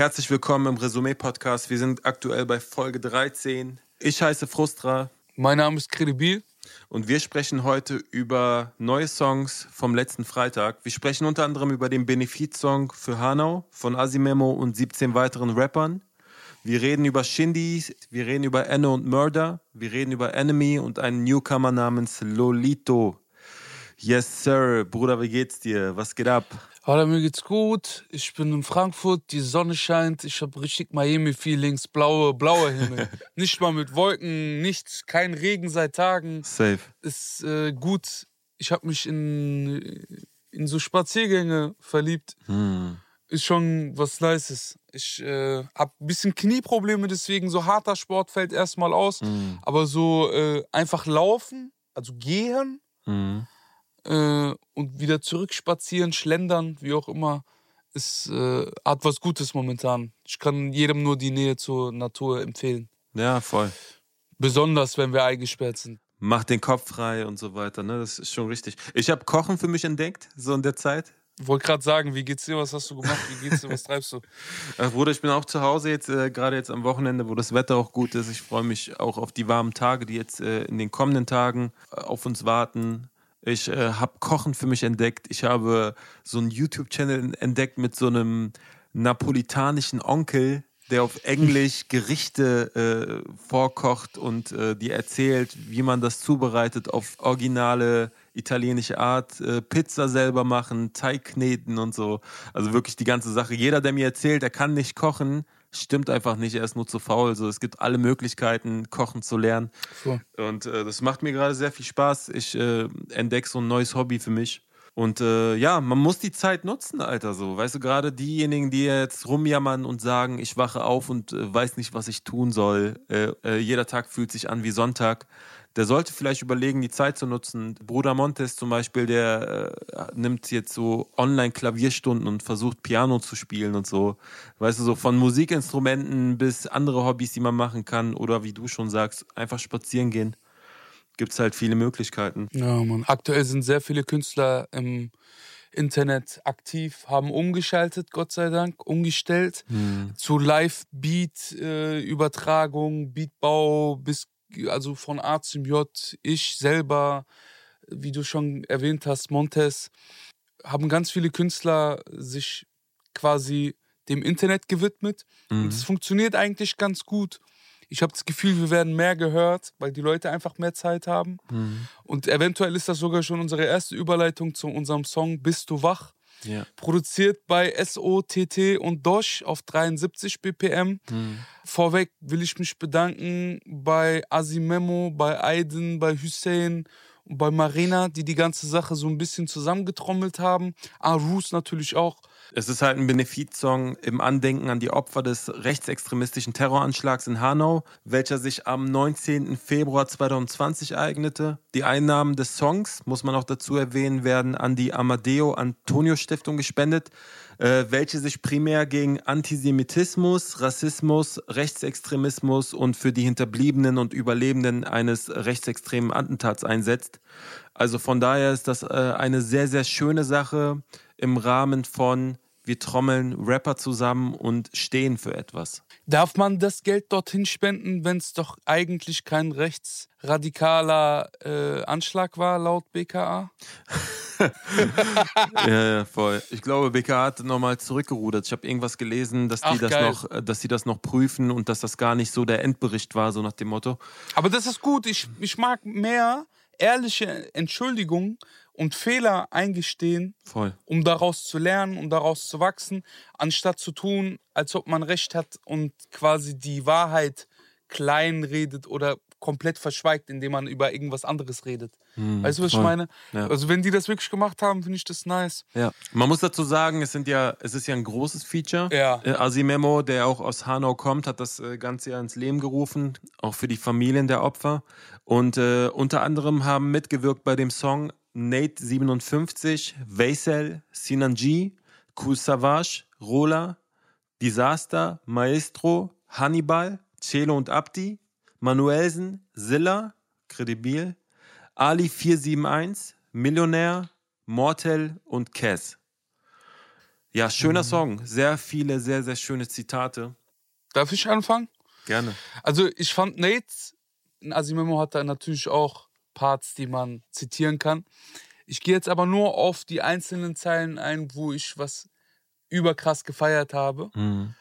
Herzlich willkommen im Resümee-Podcast. Wir sind aktuell bei Folge 13. Ich heiße Frustra. Mein Name ist Credibil. Und wir sprechen heute über neue Songs vom letzten Freitag. Wir sprechen unter anderem über den Benefizsong für Hanau von Asimemo und 17 weiteren Rappern. Wir reden über Shindy, wir reden über Enne und Murder, wir reden über Enemy und einen Newcomer namens Lolito. Yes, Sir. Bruder, wie geht's dir? Was geht ab? Hallo, mir geht's gut. Ich bin in Frankfurt, die Sonne scheint. Ich habe richtig Miami-Feelings, blaue, blaue Himmel. nicht mal mit Wolken, nichts, kein Regen seit Tagen. Safe. Ist äh, gut. Ich habe mich in, in so Spaziergänge verliebt. Hm. Ist schon was Nices. Ich äh, habe ein bisschen Knieprobleme, deswegen so harter Sport fällt erstmal aus. Hm. Aber so äh, einfach laufen, also gehen Hm. Äh, und wieder zurückspazieren, schlendern, wie auch immer, ist, äh, hat was Gutes momentan. Ich kann jedem nur die Nähe zur Natur empfehlen. Ja, voll. Besonders, wenn wir eingesperrt sind. Mach den Kopf frei und so weiter. Ne? Das ist schon richtig. Ich habe Kochen für mich entdeckt, so in der Zeit. Wollte gerade sagen, wie geht's dir? Was hast du gemacht? Wie geht's dir? Was treibst du? Ach, Bruder, ich bin auch zu Hause jetzt, äh, gerade jetzt am Wochenende, wo das Wetter auch gut ist. Ich freue mich auch auf die warmen Tage, die jetzt äh, in den kommenden Tagen äh, auf uns warten. Ich äh, habe Kochen für mich entdeckt. Ich habe so einen YouTube-Channel entdeckt mit so einem napolitanischen Onkel, der auf Englisch Gerichte äh, vorkocht und äh, dir erzählt, wie man das zubereitet auf originale italienische Art. Äh, Pizza selber machen, Teig kneten und so. Also wirklich die ganze Sache. Jeder, der mir erzählt, er kann nicht kochen, stimmt einfach nicht. Er ist nur zu faul. So, es gibt alle Möglichkeiten, kochen zu lernen. So. Und äh, das macht mir gerade sehr viel Spaß. Ich äh, entdecke so ein neues Hobby für mich. Und äh, ja, man muss die Zeit nutzen, Alter. So, weißt du, gerade diejenigen, die jetzt rumjammern und sagen, ich wache auf und äh, weiß nicht, was ich tun soll. Äh, äh, jeder Tag fühlt sich an wie Sonntag. Der sollte vielleicht überlegen, die Zeit zu nutzen. Bruder Montes zum Beispiel, der äh, nimmt jetzt so Online-Klavierstunden und versucht Piano zu spielen und so. Weißt du, so von Musikinstrumenten bis andere Hobbys, die man machen kann. Oder wie du schon sagst, einfach spazieren gehen gibt es halt viele Möglichkeiten. Ja, Mann. Aktuell sind sehr viele Künstler im Internet aktiv, haben umgeschaltet, Gott sei Dank, umgestellt Hm. zu Live-Beat-Übertragung, Beatbau bis also von A zum J. Ich selber, wie du schon erwähnt hast, Montes, haben ganz viele Künstler sich quasi dem Internet gewidmet. Mhm. Und es funktioniert eigentlich ganz gut. Ich habe das Gefühl, wir werden mehr gehört, weil die Leute einfach mehr Zeit haben. Mhm. Und eventuell ist das sogar schon unsere erste Überleitung zu unserem Song Bist du wach? Ja. Produziert bei SOTT und Dosh auf 73 BPM. Mhm. Vorweg will ich mich bedanken bei Asimemo, bei Aiden, bei Hussein und bei Marina, die die ganze Sache so ein bisschen zusammengetrommelt haben. Arus natürlich auch. Es ist halt ein Benefizsong im Andenken an die Opfer des rechtsextremistischen Terroranschlags in Hanau, welcher sich am 19. Februar 2020 ereignete. Die Einnahmen des Songs, muss man auch dazu erwähnen, werden an die Amadeo Antonio Stiftung gespendet, äh, welche sich primär gegen Antisemitismus, Rassismus, Rechtsextremismus und für die Hinterbliebenen und Überlebenden eines rechtsextremen Attentats einsetzt. Also von daher ist das äh, eine sehr, sehr schöne Sache im Rahmen von wir trommeln Rapper zusammen und stehen für etwas. Darf man das Geld dorthin spenden, wenn es doch eigentlich kein rechtsradikaler äh, Anschlag war, laut BKA? ja, ja, voll. Ich glaube, BK hat nochmal zurückgerudert. Ich habe irgendwas gelesen, dass die Ach, das geil. noch, äh, dass die das noch prüfen und dass das gar nicht so der Endbericht war, so nach dem Motto. Aber das ist gut. Ich, ich mag mehr ehrliche Entschuldigung und Fehler eingestehen, Voll. um daraus zu lernen, um daraus zu wachsen, anstatt zu tun, als ob man recht hat und quasi die Wahrheit klein redet oder komplett verschweigt, indem man über irgendwas anderes redet. weißt du, was ich voll. meine? Ja. Also wenn die das wirklich gemacht haben, finde ich das nice. Ja. Man muss dazu sagen, es sind ja, es ist ja ein großes Feature. Ja. Äh, Asimemo, der auch aus Hanau kommt, hat das äh, Ganze ja ins Leben gerufen, auch für die Familien der Opfer. Und äh, unter anderem haben mitgewirkt bei dem Song Nate 57, Veysel, Sinanji, Kool Savage, Rola, Disaster, Maestro, Hannibal, Celo und Abdi, Manuelsen, Silla, Credibil, Ali 471, Millionär, Mortel und Cass. Ja, schöner mhm. Song. Sehr viele, sehr, sehr schöne Zitate. Darf ich anfangen? Gerne. Also ich fand Nate, Asimemo hat da natürlich auch Parts, die man zitieren kann. Ich gehe jetzt aber nur auf die einzelnen Zeilen ein, wo ich was überkrass gefeiert habe. Mhm.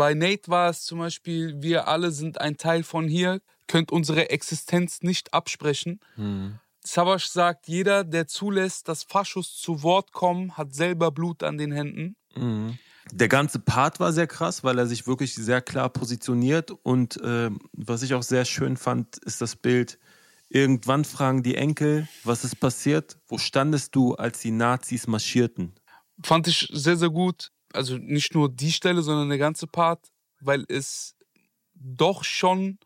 Bei Nate war es zum Beispiel, wir alle sind ein Teil von hier, könnt unsere Existenz nicht absprechen. Mhm. Savage sagt, jeder, der zulässt, dass Faschos zu Wort kommen, hat selber Blut an den Händen. Mhm. Der ganze Part war sehr krass, weil er sich wirklich sehr klar positioniert. Und äh, was ich auch sehr schön fand, ist das Bild. Irgendwann fragen die Enkel, was ist passiert? Wo standest du, als die Nazis marschierten? Fand ich sehr, sehr gut also nicht nur die Stelle, sondern der ganze Part, weil es doch schon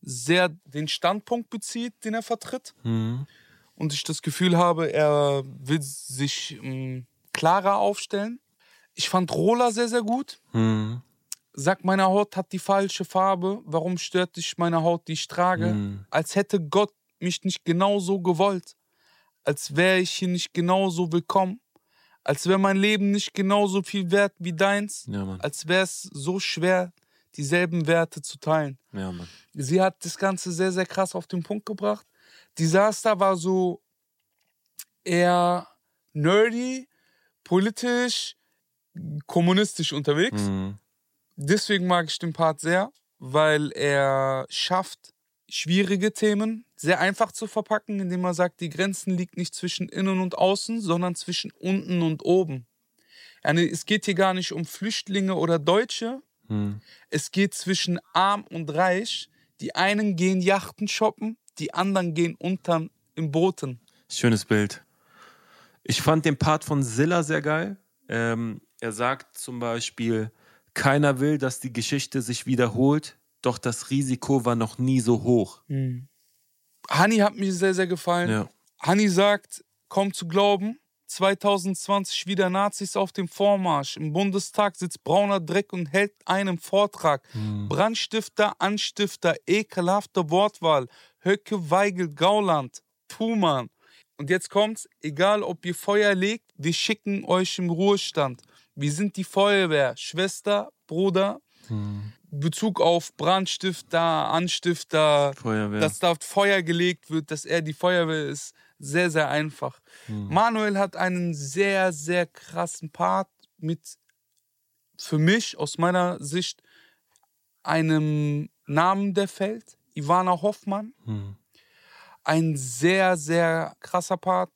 sehr den Standpunkt bezieht, den er vertritt. Mhm. Und ich das Gefühl habe, er will sich ähm, klarer aufstellen. Ich fand Rola sehr, sehr gut. Mhm. Sag, meine Haut hat die falsche Farbe. Warum stört dich meine Haut, die ich trage? Mhm. Als hätte Gott mich nicht genauso gewollt. Als wäre ich hier nicht genauso willkommen als wäre mein Leben nicht genauso viel wert wie deins, ja, als wäre es so schwer, dieselben Werte zu teilen. Ja. Sie hat das Ganze sehr, sehr krass auf den Punkt gebracht. Disaster war so eher nerdy, politisch, kommunistisch unterwegs. Mhm. Deswegen mag ich den Part sehr, weil er schafft, schwierige Themen sehr einfach zu verpacken, indem man sagt, die Grenzen liegt nicht zwischen innen und außen, sondern zwischen unten und oben. Es geht hier gar nicht um Flüchtlinge oder Deutsche. Hm. Es geht zwischen arm und reich. Die einen gehen Yachten shoppen, die anderen gehen untern im Booten. Schönes Bild. Ich fand den Part von Silla sehr geil. Ähm, er sagt zum Beispiel, keiner will, dass die Geschichte sich wiederholt doch das Risiko war noch nie so hoch. Mhm. Hani hat mir sehr, sehr gefallen. Ja. Hani sagt, kaum zu glauben, 2020 wieder Nazis auf dem Vormarsch. Im Bundestag sitzt brauner Dreck und hält einen Vortrag. Mhm. Brandstifter, Anstifter, ekelhafte Wortwahl. Höcke, Weigel, Gauland, Thumann. Und jetzt kommt's, egal ob ihr Feuer legt, wir schicken euch im Ruhestand. Wir sind die Feuerwehr, Schwester, Bruder. Mhm. Bezug auf Brandstifter, Anstifter, Feuerwehr. dass da Feuer gelegt wird, dass er die Feuerwehr ist, sehr, sehr einfach. Mhm. Manuel hat einen sehr, sehr krassen Part mit, für mich aus meiner Sicht, einem Namen, der fällt, Ivana Hoffmann. Mhm. Ein sehr, sehr krasser Part,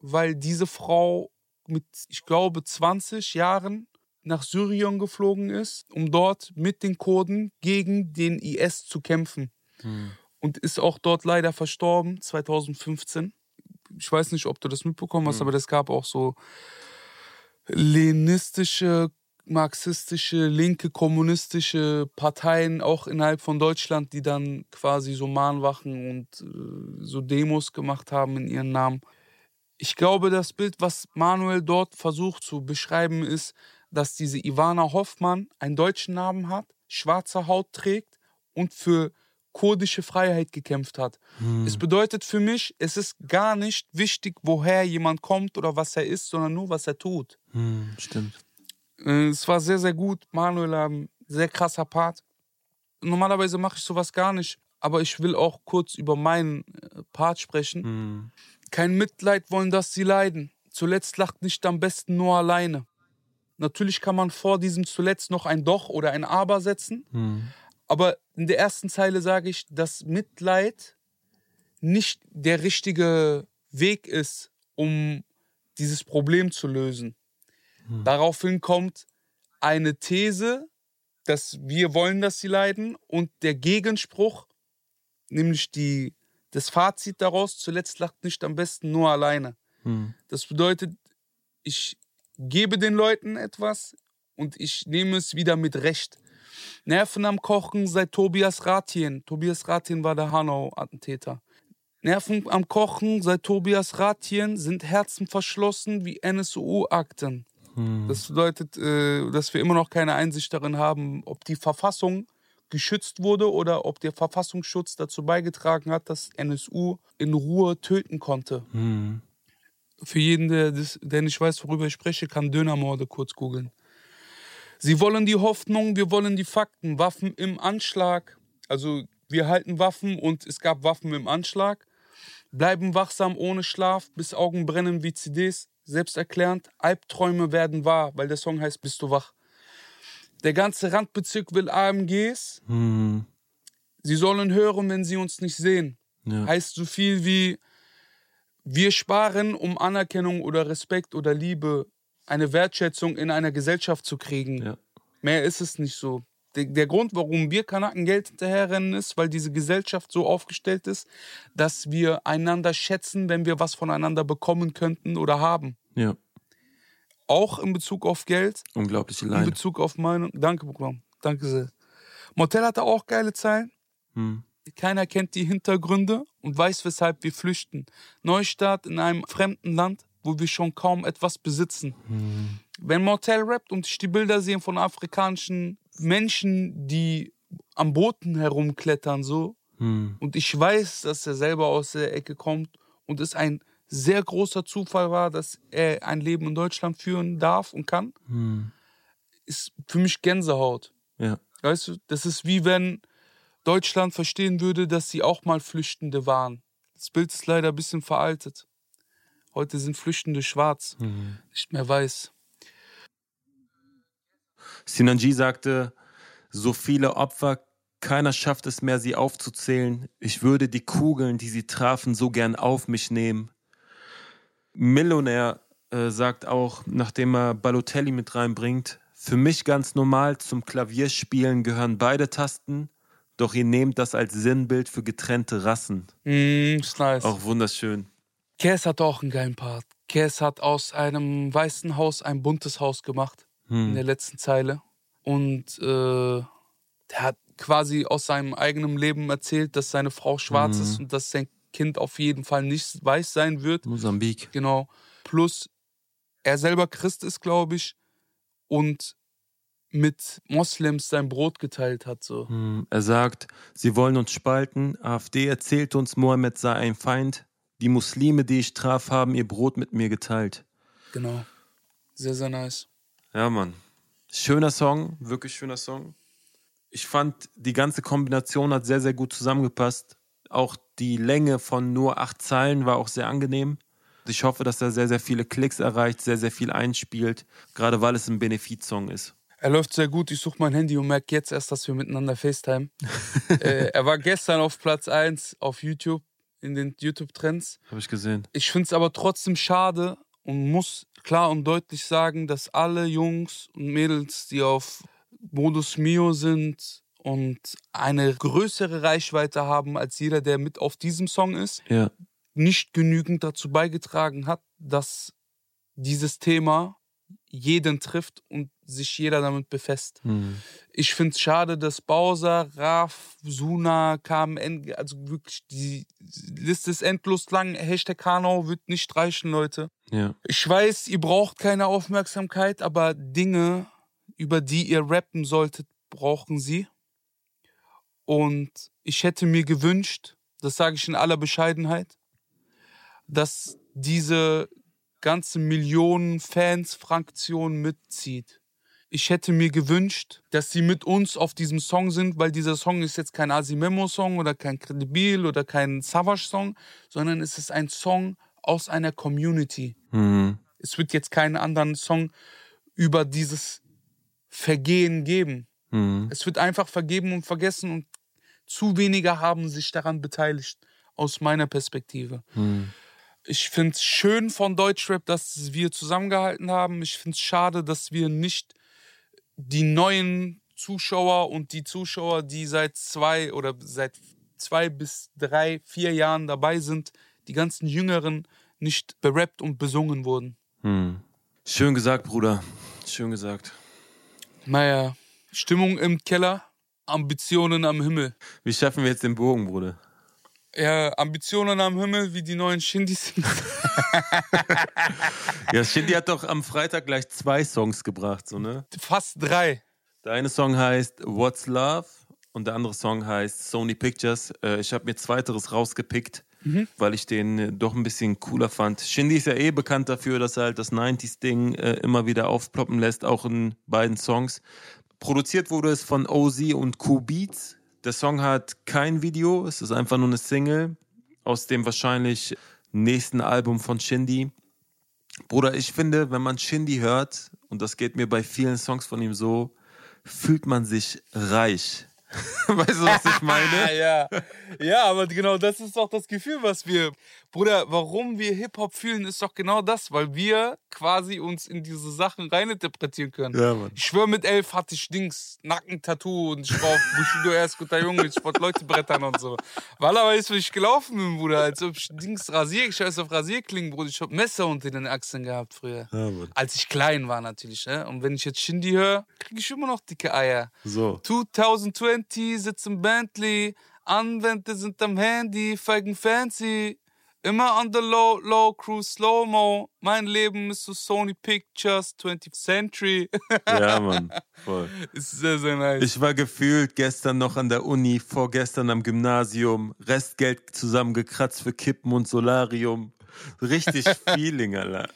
weil diese Frau mit, ich glaube, 20 Jahren nach Syrien geflogen ist, um dort mit den Kurden gegen den IS zu kämpfen. Hm. Und ist auch dort leider verstorben, 2015. Ich weiß nicht, ob du das mitbekommen hast, hm. aber es gab auch so lenistische, marxistische, linke, kommunistische Parteien, auch innerhalb von Deutschland, die dann quasi so Mahnwachen und äh, so Demos gemacht haben in ihren Namen. Ich glaube, das Bild, was Manuel dort versucht zu beschreiben, ist, dass diese Ivana Hoffmann einen deutschen Namen hat, schwarze Haut trägt und für kurdische Freiheit gekämpft hat. Hm. Es bedeutet für mich, es ist gar nicht wichtig, woher jemand kommt oder was er ist, sondern nur, was er tut. Hm, stimmt. Äh, es war sehr, sehr gut. Manuel, ein sehr krasser Part. Normalerweise mache ich sowas gar nicht, aber ich will auch kurz über meinen äh, Part sprechen. Hm. Kein Mitleid wollen, dass sie leiden. Zuletzt lacht nicht am besten nur alleine. Natürlich kann man vor diesem zuletzt noch ein Doch oder ein Aber setzen. Mhm. Aber in der ersten Zeile sage ich, dass Mitleid nicht der richtige Weg ist, um dieses Problem zu lösen. Mhm. Daraufhin kommt eine These, dass wir wollen, dass sie leiden und der Gegenspruch, nämlich die, das Fazit daraus, zuletzt lacht nicht am besten nur alleine. Mhm. Das bedeutet, ich gebe den Leuten etwas und ich nehme es wieder mit Recht. Nerven am Kochen seit Tobias Ratien. Tobias Ratien war der Hanau-Attentäter. Nerven am Kochen seit Tobias Ratien sind Herzen verschlossen wie NSU-Akten. Hm. Das bedeutet, äh, dass wir immer noch keine Einsicht darin haben, ob die Verfassung geschützt wurde oder ob der Verfassungsschutz dazu beigetragen hat, dass NSU in Ruhe töten konnte. Hm. Für jeden, der, das, der nicht weiß, worüber ich spreche, kann Dönermorde kurz googeln. Sie wollen die Hoffnung, wir wollen die Fakten. Waffen im Anschlag. Also wir halten Waffen und es gab Waffen im Anschlag. Bleiben wachsam ohne Schlaf, bis Augen brennen wie CDs. Selbsterklärend, Albträume werden wahr, weil der Song heißt Bist du wach. Der ganze Randbezirk will AMGs. Hm. Sie sollen hören, wenn sie uns nicht sehen. Ja. Heißt so viel wie, wir sparen, um Anerkennung oder Respekt oder Liebe, eine Wertschätzung in einer Gesellschaft zu kriegen. Ja. Mehr ist es nicht so. Der, der Grund, warum wir Kanaken Geld hinterherrennen, ist, weil diese Gesellschaft so aufgestellt ist, dass wir einander schätzen, wenn wir was voneinander bekommen könnten oder haben. ja. Auch in Bezug auf Geld, Unglaubliche in Leine. Bezug auf Meinung. Danke, Bruder. Danke sehr. Motel hatte auch geile Zeilen. Hm. Keiner kennt die Hintergründe und weiß, weshalb wir flüchten. Neustart in einem fremden Land, wo wir schon kaum etwas besitzen. Wenn Mortel rappt und ich die Bilder sehe von afrikanischen Menschen, die am Boden herumklettern, so, Hm. und ich weiß, dass er selber aus der Ecke kommt und es ein sehr großer Zufall war, dass er ein Leben in Deutschland führen darf und kann, Hm. ist für mich Gänsehaut. Ja. Weißt du, das ist wie wenn Deutschland verstehen würde, dass sie auch mal Flüchtende waren. Das Bild ist leider ein bisschen veraltet. Heute sind Flüchtende schwarz, Hm. nicht mehr weiß. Sinanji sagte, so viele Opfer, keiner schafft es mehr, sie aufzuzählen. Ich würde die Kugeln, die sie trafen, so gern auf mich nehmen. Millionär äh, sagt auch, nachdem er Balotelli mit reinbringt, für mich ganz normal, zum Klavierspielen gehören beide Tasten, doch ihr nehmt das als Sinnbild für getrennte Rassen. Mm, ist nice. Auch wunderschön. Kes hat auch einen geilen Part. Kes hat aus einem weißen Haus ein buntes Haus gemacht. in Hm. der letzten Zeile. Und äh, der hat quasi aus seinem eigenen Leben erzählt, dass seine Frau schwarz Mhm. ist und dass sein Kind auf jeden Fall nicht weiß sein wird. Mosambik. Genau. Plus er selber Christ ist, glaube ich, und mit Moslems sein Brot geteilt hat. So. Hm, Er sagt, sie wollen uns spalten. AfD erzählt uns, Mohammed sei ein Feind. Die Muslime, die ich traf, haben ihr Brot mit mir geteilt. Genau. Sehr, sehr nice. Ja, Mann. Schöner Song, wirklich schöner Song. Ich fand, die ganze Kombination hat sehr, sehr gut zusammengepasst. Auch die Länge von nur acht Zeilen war auch sehr angenehm. Ich hoffe, dass er sehr, sehr viele Klicks erreicht, sehr, sehr viel einspielt, gerade weil es ein Benefizsong ist. Er läuft sehr gut. Ich suche mein Handy und merke jetzt erst, dass wir miteinander FaceTime. äh, er war gestern auf Platz 1 auf YouTube, in den YouTube-Trends. Habe ich gesehen. Ich finde es aber trotzdem schade und muss klar und deutlich sagen, dass alle Jungs und Mädels, die auf Modus Mio sind und eine größere Reichweite haben als jeder, der mit auf diesem Song ist, Ja. nicht genügend dazu beigetragen hat, dass dieses Thema jeden trifft und sich jeder damit befasst. Hm. Ich finde es schade, dass Bowser, Raf, Suna, KMN, also wirklich die Liste ist endlos lang. Hashtag Hanau wird nicht reichen, Leute. Ja. Ich weiß, ihr braucht keine Aufmerksamkeit, aber Dinge, über die ihr rappen solltet, brauchen sie. Und ich hätte mir gewünscht, das sage ich in aller Bescheidenheit, dass diese ganze Millionen Fans-Fraktion mitzieht. Ich hätte mir gewünscht, dass sie mit uns auf diesem Song sind, weil dieser Song ist jetzt kein Asimemo-Song oder kein Credibil oder kein Savage-Song, sondern es ist ein Song aus einer Community. Hm. Es wird jetzt keinen anderen Song über dieses Vergehen geben. Hm. Es wird einfach vergeben und vergessen und zu wenige haben sich daran beteiligt, aus meiner Perspektive. Hm. Ich finde es schön von Deutschrap, dass wir zusammengehalten haben. Ich finde es schade, dass wir nicht die neuen Zuschauer und die Zuschauer, die seit zwei oder seit zwei bis drei, vier Jahren dabei sind, die ganzen Jüngeren nicht berappt und besungen wurden. Hm. Schön gesagt, Bruder. Schön gesagt. Naja, Stimmung im Keller, Ambitionen am Himmel. Wie schaffen wir jetzt den Bogen, Bruder? Ja, Ambitionen am Himmel, wie die neuen Shindys sind. Ja, Shindy hat doch am Freitag gleich zwei Songs gebracht, so, ne? Fast drei. Der eine Song heißt What's Love und der andere Song heißt Sony Pictures. Äh, ich habe mir zweiteres rausgepickt. weil ich den äh, doch ein bisschen cooler fand. Shindy ist ja eh bekannt dafür, dass er halt das 90s-Ding äh, immer wieder aufploppen lässt, auch in beiden Songs. Produziert wurde es von OZ und Q Beats. Der Song hat kein Video, es ist einfach nur eine Single aus dem wahrscheinlich nächsten Album von Shindy. Bruder, ich finde, wenn man Shindy hört, und das geht mir bei vielen Songs von ihm so, fühlt man sich reich. weißt du, was ich meine? ja. ja, aber genau das ist doch das Gefühl, was wir. Bruder, warum wir Hip-Hop fühlen, ist doch genau das, weil wir quasi uns in diese Sachen reininterpretieren können. Ja, Mann. Ich schwöre, mit elf hatte ich Dings, Nackentattoo und ich war auf Bushido erst guter Junge, ich wollte Leute brettern und so. Weil aber ist, wie ich gelaufen bin, Bruder, als ob ich Dings rasier, ich scheiß auf Rasierklingen, Bruder. Ich hab Messer unter den Achseln gehabt früher. Ja, Mann. Als ich klein war natürlich, ne? Und wenn ich jetzt Shindy höre, kriege ich immer noch dicke Eier. So. 2020 sitzt im Bentley, Anwender sind am Handy, feigen fancy. Immer on the low, low, cruise slow-mo. Mein Leben ist so Sony Pictures, 20th Century. Ja, Mann. Voll. ist sehr, sehr nice. Ich war gefühlt gestern noch an der Uni, vorgestern am Gymnasium, Restgeld zusammengekratzt für Kippen und Solarium. Richtig Feeling, Alter.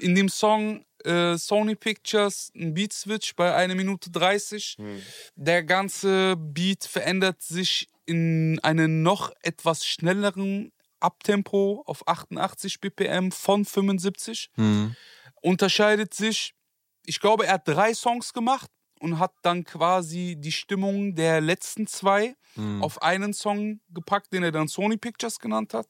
In dem Song äh, Sony Pictures ein Beat Switch bei 1 Minute 30. Der ganze Beat verändert sich in einen noch etwas schnelleren Abtempo auf 88 BPM von 75. Mhm. Unterscheidet sich, ich glaube, er hat drei Songs gemacht und hat dann quasi die Stimmung der letzten zwei Mhm. auf einen Song gepackt, den er dann Sony Pictures genannt hat.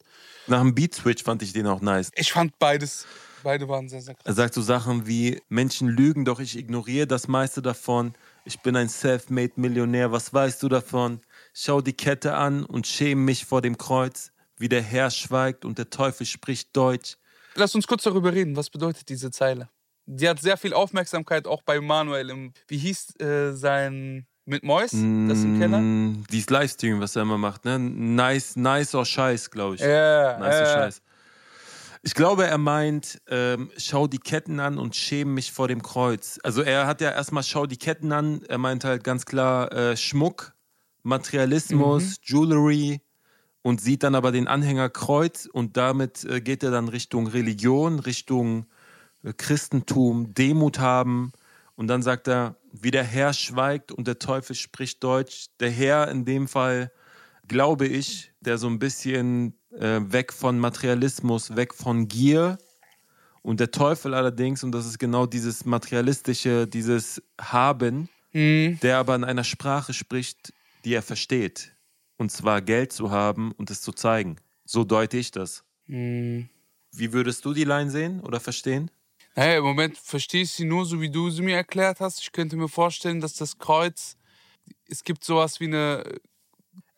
Nach dem Beat Switch fand ich den auch nice. Ich fand beides, beide waren sehr, sehr krass. Er sagt so Sachen wie: Menschen lügen, doch ich ignoriere das meiste davon. Ich bin ein self-made Millionär, was weißt du davon? Schau die Kette an und schäme mich vor dem Kreuz. Wie der Herr schweigt und der Teufel spricht Deutsch. Lass uns kurz darüber reden. Was bedeutet diese Zeile? Die hat sehr viel Aufmerksamkeit auch bei Manuel. Im, wie hieß äh, sein mit Mois? Das im Keller? Mm, Dieses Livestream, was er immer macht, ne? Nice, nice or Scheiß, glaube ich. Ja, nice or ja. Scheiß. Ich glaube, er meint, ähm, schau die Ketten an und schäme mich vor dem Kreuz. Also er hat ja erstmal schau die Ketten an. Er meint halt ganz klar äh, Schmuck, Materialismus, Mhm. Jewelry und sieht dann aber den Anhänger Kreuz und damit äh, geht er dann Richtung Religion, Richtung äh, Christentum, Demut haben. Und dann sagt er, wie der Herr schweigt und der Teufel spricht Deutsch. Der Herr in dem Fall, glaube ich, der so ein bisschen äh, weg von Materialismus, weg von Gier. Und der Teufel allerdings, und das ist genau dieses materialistische, dieses Haben, Mhm. der aber in einer Sprache spricht, die er versteht. Und zwar Geld zu haben und es zu zeigen. So deute ich das. Mhm. Wie würdest du die Line sehen oder verstehen? Naja, im Moment verstehe ich sie nur so, wie du sie mir erklärt hast. Ich könnte mir vorstellen, dass das Kreuz, es gibt sowas wie eine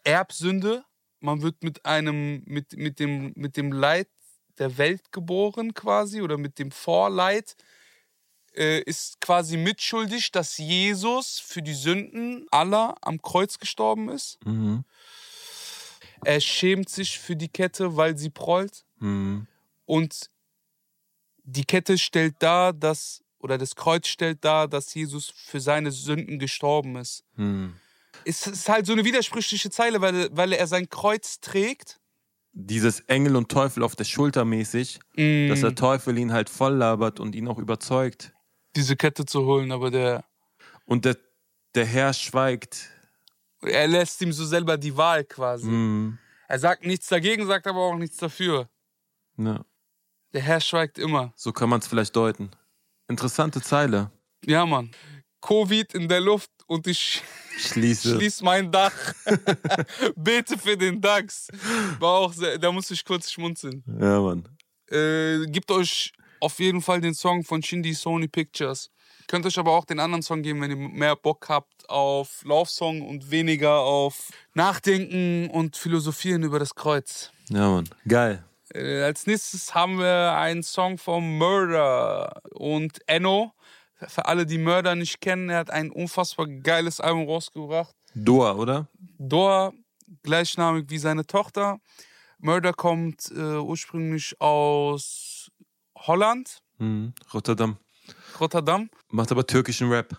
Erbsünde. Man wird mit einem, mit, mit, dem, mit dem Leid der Welt geboren quasi oder mit dem Vorleid äh, ist quasi mitschuldig, dass Jesus für die Sünden aller am Kreuz gestorben ist. Mhm. Er schämt sich für die Kette, weil sie prollt. Mhm. Und die Kette stellt dar, dass, oder das Kreuz stellt dar, dass Jesus für seine Sünden gestorben ist. Mhm. Es ist halt so eine widersprüchliche Zeile, weil, weil er sein Kreuz trägt. Dieses Engel und Teufel auf der Schulter mäßig, Mm, dass der Teufel ihn halt voll labert und ihn auch überzeugt. Diese Kette zu holen, aber der, Und der, der Herr schweigt. er lässt ihm so selber die Wahl quasi. Mhm. Er sagt nichts dagegen, sagt aber auch nichts dafür. Ja, Der Herr schweigt immer. so kann man es vielleicht deuten. Interessante Zeile. Ja, Mann. Covid in der Luft und ich Schließe. schließ mein Dach. Bete für den DAX. War auch sehr, da musste ich kurz schmunzeln. Ja, Mann. Äh, gebt euch auf jeden Fall den Song von Shindy Sony Pictures. Könnt euch aber auch den anderen Song geben, wenn ihr mehr Bock habt auf Laufsong und weniger auf Nachdenken und Philosophieren über das Kreuz. Ja, Mann. Geil. Äh, als nächstes haben wir einen Song vom Murder und Enno. Für alle, die Murder nicht kennen, er hat ein unfassbar geiles Album rausgebracht. Doa, oder? Dor, gleichnamig wie seine Tochter. Murder kommt äh, ursprünglich aus Holland, Mhm. Rotterdam. Rotterdam. Macht aber türkischen Rap.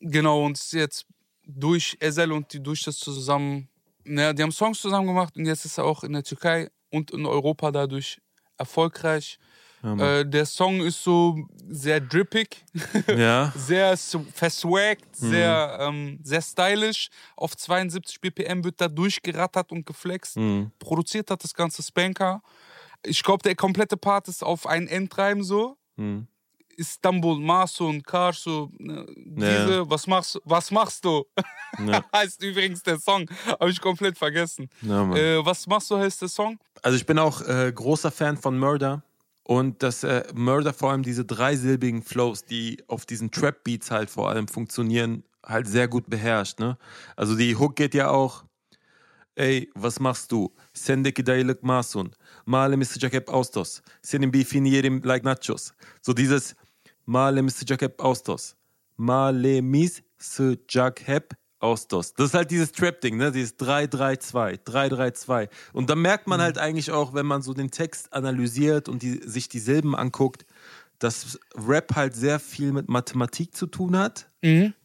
Genau, und ist jetzt durch Ezel und die durch das zusammen, naja, die haben Songs zusammen gemacht und jetzt ist er auch in der Türkei und in Europa dadurch erfolgreich. Ja, Äh, der Song ist so sehr drippig, ja. sehr verswaggt, Mhm. sehr, ähm, sehr stylisch. Auf 72 BPM wird da durchgerattert und geflext. Mhm. Produziert hat das ganze Spanker. Ich glaube, der komplette Part ist auf einen Endreim so. Mhm. Istanbul, Maso und Karsu, ne, diese, was machst, was machst du? Ja. heißt übrigens der Song. Habe ich komplett vergessen. Ja. Äh, was machst du heißt der Song? Also ich bin auch äh, großer Fan von Murder und dass äh, Murder vor allem diese dreisilbigen Flows, die auf diesen Trap Beats halt vor allem funktionieren, halt sehr gut beherrscht. Ne? Also die Hook geht ja auch. Ey, was machst du? Sende kidaylık masun. Malem sıcak hep Austos. Senin beefin yerim like nachos. So dieses Malem sıcak hep Austos. Malemiz sıcak hep Austos. Das ist halt dieses Trap-Ding, ne? Dieses 3-3-2, 3-3-2. Und da merkt man halt eigentlich auch, wenn man so den Text analysiert und die, sich die Silben anguckt, dass Rap halt sehr viel mit Mathematik zu tun hat,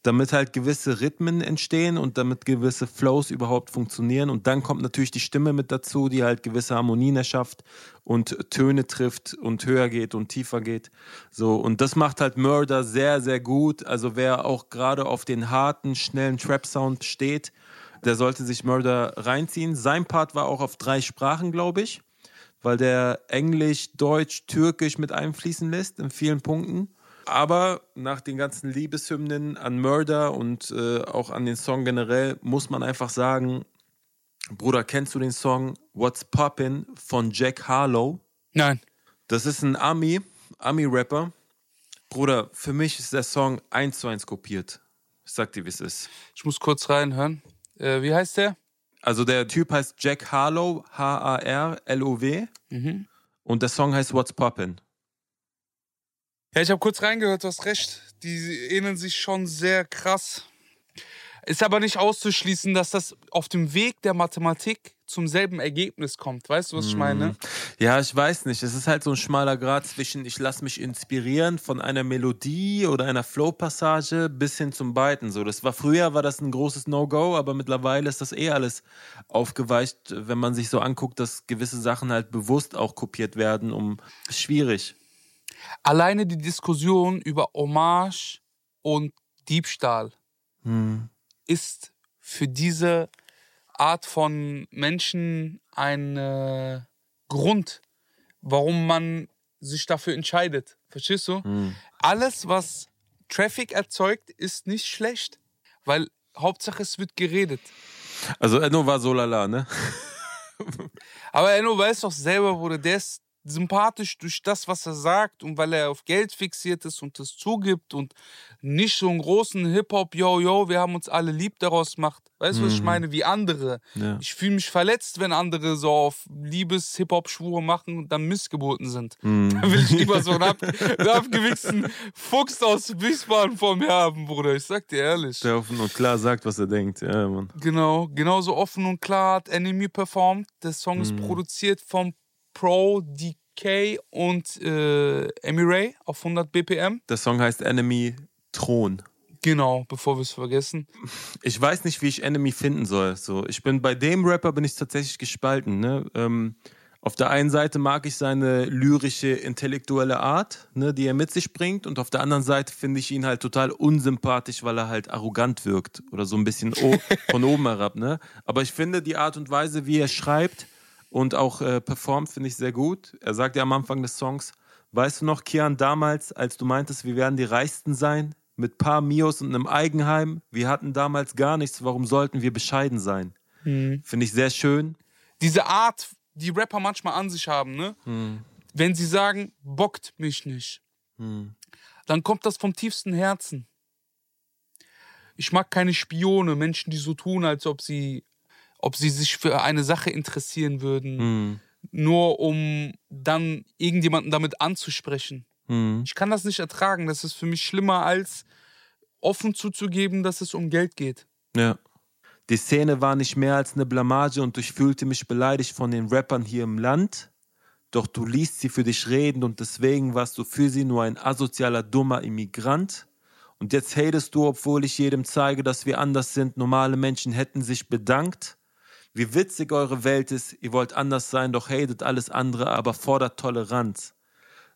damit halt gewisse Rhythmen entstehen und damit gewisse Flows überhaupt funktionieren. Und dann kommt natürlich die Stimme mit dazu, die halt gewisse Harmonien erschafft und Töne trifft und höher geht und tiefer geht. So, und das macht halt Murder sehr, sehr gut. Also wer auch gerade auf den harten, schnellen Trap-Sound steht, der sollte sich Murder reinziehen. Sein Part war auch auf drei Sprachen, glaube ich weil der Englisch, Deutsch, Türkisch mit einfließen lässt in vielen Punkten. Aber nach den ganzen Liebeshymnen an Murder und äh, auch an den Song generell muss man einfach sagen, Bruder, kennst du den Song What's Poppin' von Jack Harlow? Nein. Das ist ein Ami, Ami-Rapper. Bruder, für mich ist der Song eins zu eins kopiert. Ich sag dir, wie es ist. Ich muss kurz reinhören. Äh, wie heißt der? Also der Typ heißt Jack Harlow, H-A-R-L-O-W. Und der Song heißt What's Poppin'. Ja, ich habe kurz reingehört, du hast recht. Die ähneln sich schon sehr krass. Ist aber nicht auszuschließen, dass das auf dem Weg der Mathematik zum selben Ergebnis kommt. Weißt du, was ich meine? Ja, ich weiß nicht. Es ist halt so ein schmaler Grad zwischen, ich lasse mich inspirieren von einer Melodie oder einer Flow-Passage bis hin zum Beiten. So, das war früher war das ein großes No-Go, aber mittlerweile ist das eh alles aufgeweicht, wenn man sich so anguckt, dass gewisse Sachen halt bewusst auch kopiert werden, um schwierig. Alleine die Diskussion über Hommage und Diebstahl ist für diese Art von Menschen ein äh, Grund, warum man sich dafür entscheidet. Verstehst du? Alles, was Traffic erzeugt, ist nicht schlecht, weil Hauptsache es wird geredet. Also Enno war so lala, ne? Aber Enno weiß doch selber, Bruder, der ist sympathisch durch das, was er sagt und weil er auf Geld fixiert ist und das zugibt und nicht so einen großen Hip-Hop, yo, yo, wir haben uns alle lieb daraus macht. Weißt du, was ich meine? Wie andere. Ja. Ich fühle mich verletzt, wenn andere so auf Liebes-Hip-Hop-Schwure machen und dann Missgeburten sind. Da will ich lieber so einen, ab einen abgewichsten Fuchs aus Wiesbaden vor mir haben, Bruder. Ich sag dir ehrlich. Der offen und klar sagt, was er denkt. Ja, Mann. Genau, genauso offen und klar hat Enemy performt. Der Song ist produziert vom Pro DK und äh, Ray auf 100 BPM. Der Song heißt Enemy Thron. Genau, bevor wir es vergessen. Ich weiß nicht, wie ich Enemy finden soll. So, ich bin bei dem Rapper bin ich tatsächlich gespalten. Ne? Ähm, auf der einen Seite mag ich seine lyrische, intellektuelle Art, ne, die er mit sich bringt, und auf der anderen Seite finde ich ihn halt total unsympathisch, weil er halt arrogant wirkt oder so ein bisschen o von oben herab. Ne? Aber ich finde die Art und Weise, wie er schreibt und auch äh, performt, finde ich sehr gut. Er sagt ja am Anfang des Songs, weißt du noch, Kian, damals, als du meintest, wir werden die Reichsten sein, mit paar Mios und einem Eigenheim, wir hatten damals gar nichts, warum sollten wir bescheiden sein? Finde ich sehr schön. Diese Art, die Rapper manchmal an sich haben, ne? Wenn sie sagen, bockt mich nicht, dann kommt das vom tiefsten Herzen. Ich mag keine Spione, Menschen, die so tun, als ob sie, ob sie sich für eine Sache interessieren würden, nur um dann irgendjemanden damit anzusprechen. Ich kann das nicht ertragen. Das ist für mich schlimmer, als offen zuzugeben, dass es um Geld geht. Ja. Die Szene war nicht mehr als eine Blamage und ich fühlte mich beleidigt von den Rappern hier im Land. Doch du liest sie für dich reden und deswegen warst du für sie nur ein asozialer, dummer Immigrant. Und jetzt hatest du, obwohl ich jedem zeige, dass wir anders sind. Normale Menschen hätten sich bedankt. Wie witzig eure Welt ist, ihr wollt anders sein, doch hatet alles andere, aber fordert Toleranz.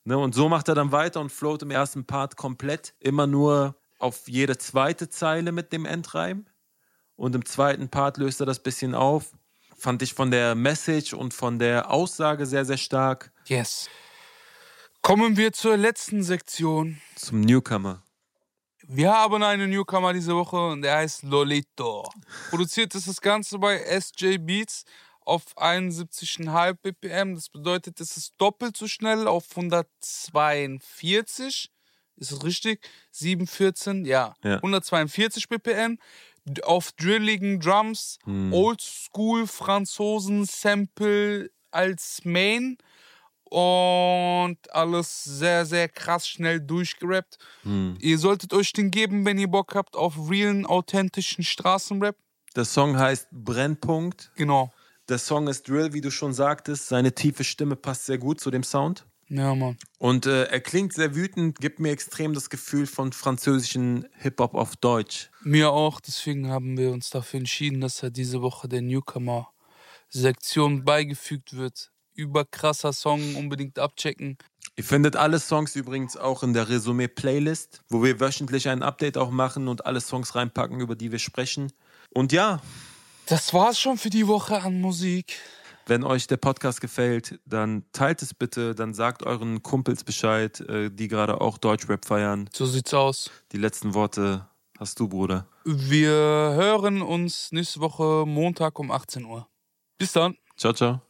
Ne, und so macht er dann weiter und float im ersten Part komplett immer nur auf jede zweite Zeile mit dem Endreim. Und im zweiten Part löst er das bisschen auf. Fand ich von der Message und von der Aussage sehr, sehr stark. Yes. Kommen wir zur letzten Sektion. Zum Newcomer. Wir haben einen Newcomer diese Woche und der heißt Lolito. Produziert ist das Ganze bei SJ Beats auf 71,5 BPM. Das bedeutet, es ist doppelt so schnell auf 142. Ist das richtig? 714, ja. Ja. 142 BPM. Auf drilligen Drums, Hm. Oldschool Franzosen Sample als Main und alles sehr, sehr krass schnell durchgerappt. Hm. Ihr solltet euch den geben, wenn ihr Bock habt auf realen, authentischen Straßenrap. Der Song heißt Brennpunkt. Genau. Der Song ist Drill, wie du schon sagtest. Seine tiefe Stimme passt sehr gut zu dem Sound. Ja, Mann. Und äh, er klingt sehr wütend, gibt mir extrem das Gefühl von französischen Hip-Hop auf Deutsch. Mir auch, deswegen haben wir uns dafür entschieden, dass er diese Woche der Newcomer-Sektion beigefügt wird. Überkrasser Song, unbedingt abchecken. Ihr findet alle Songs übrigens auch in der Resümee-Playlist, wo wir wöchentlich ein Update auch machen und alle Songs reinpacken, über die wir sprechen. Und ja, Das war's schon für die Woche an Musik. wenn euch der Podcast gefällt, dann teilt es bitte, dann sagt euren Kumpels Bescheid, äh, die gerade auch Deutschrap feiern. So sieht's aus. Die letzten Worte hast du, Bruder. Wir hören uns nächste Woche Montag um 18 Uhr. Bis dann. Ciao, ciao.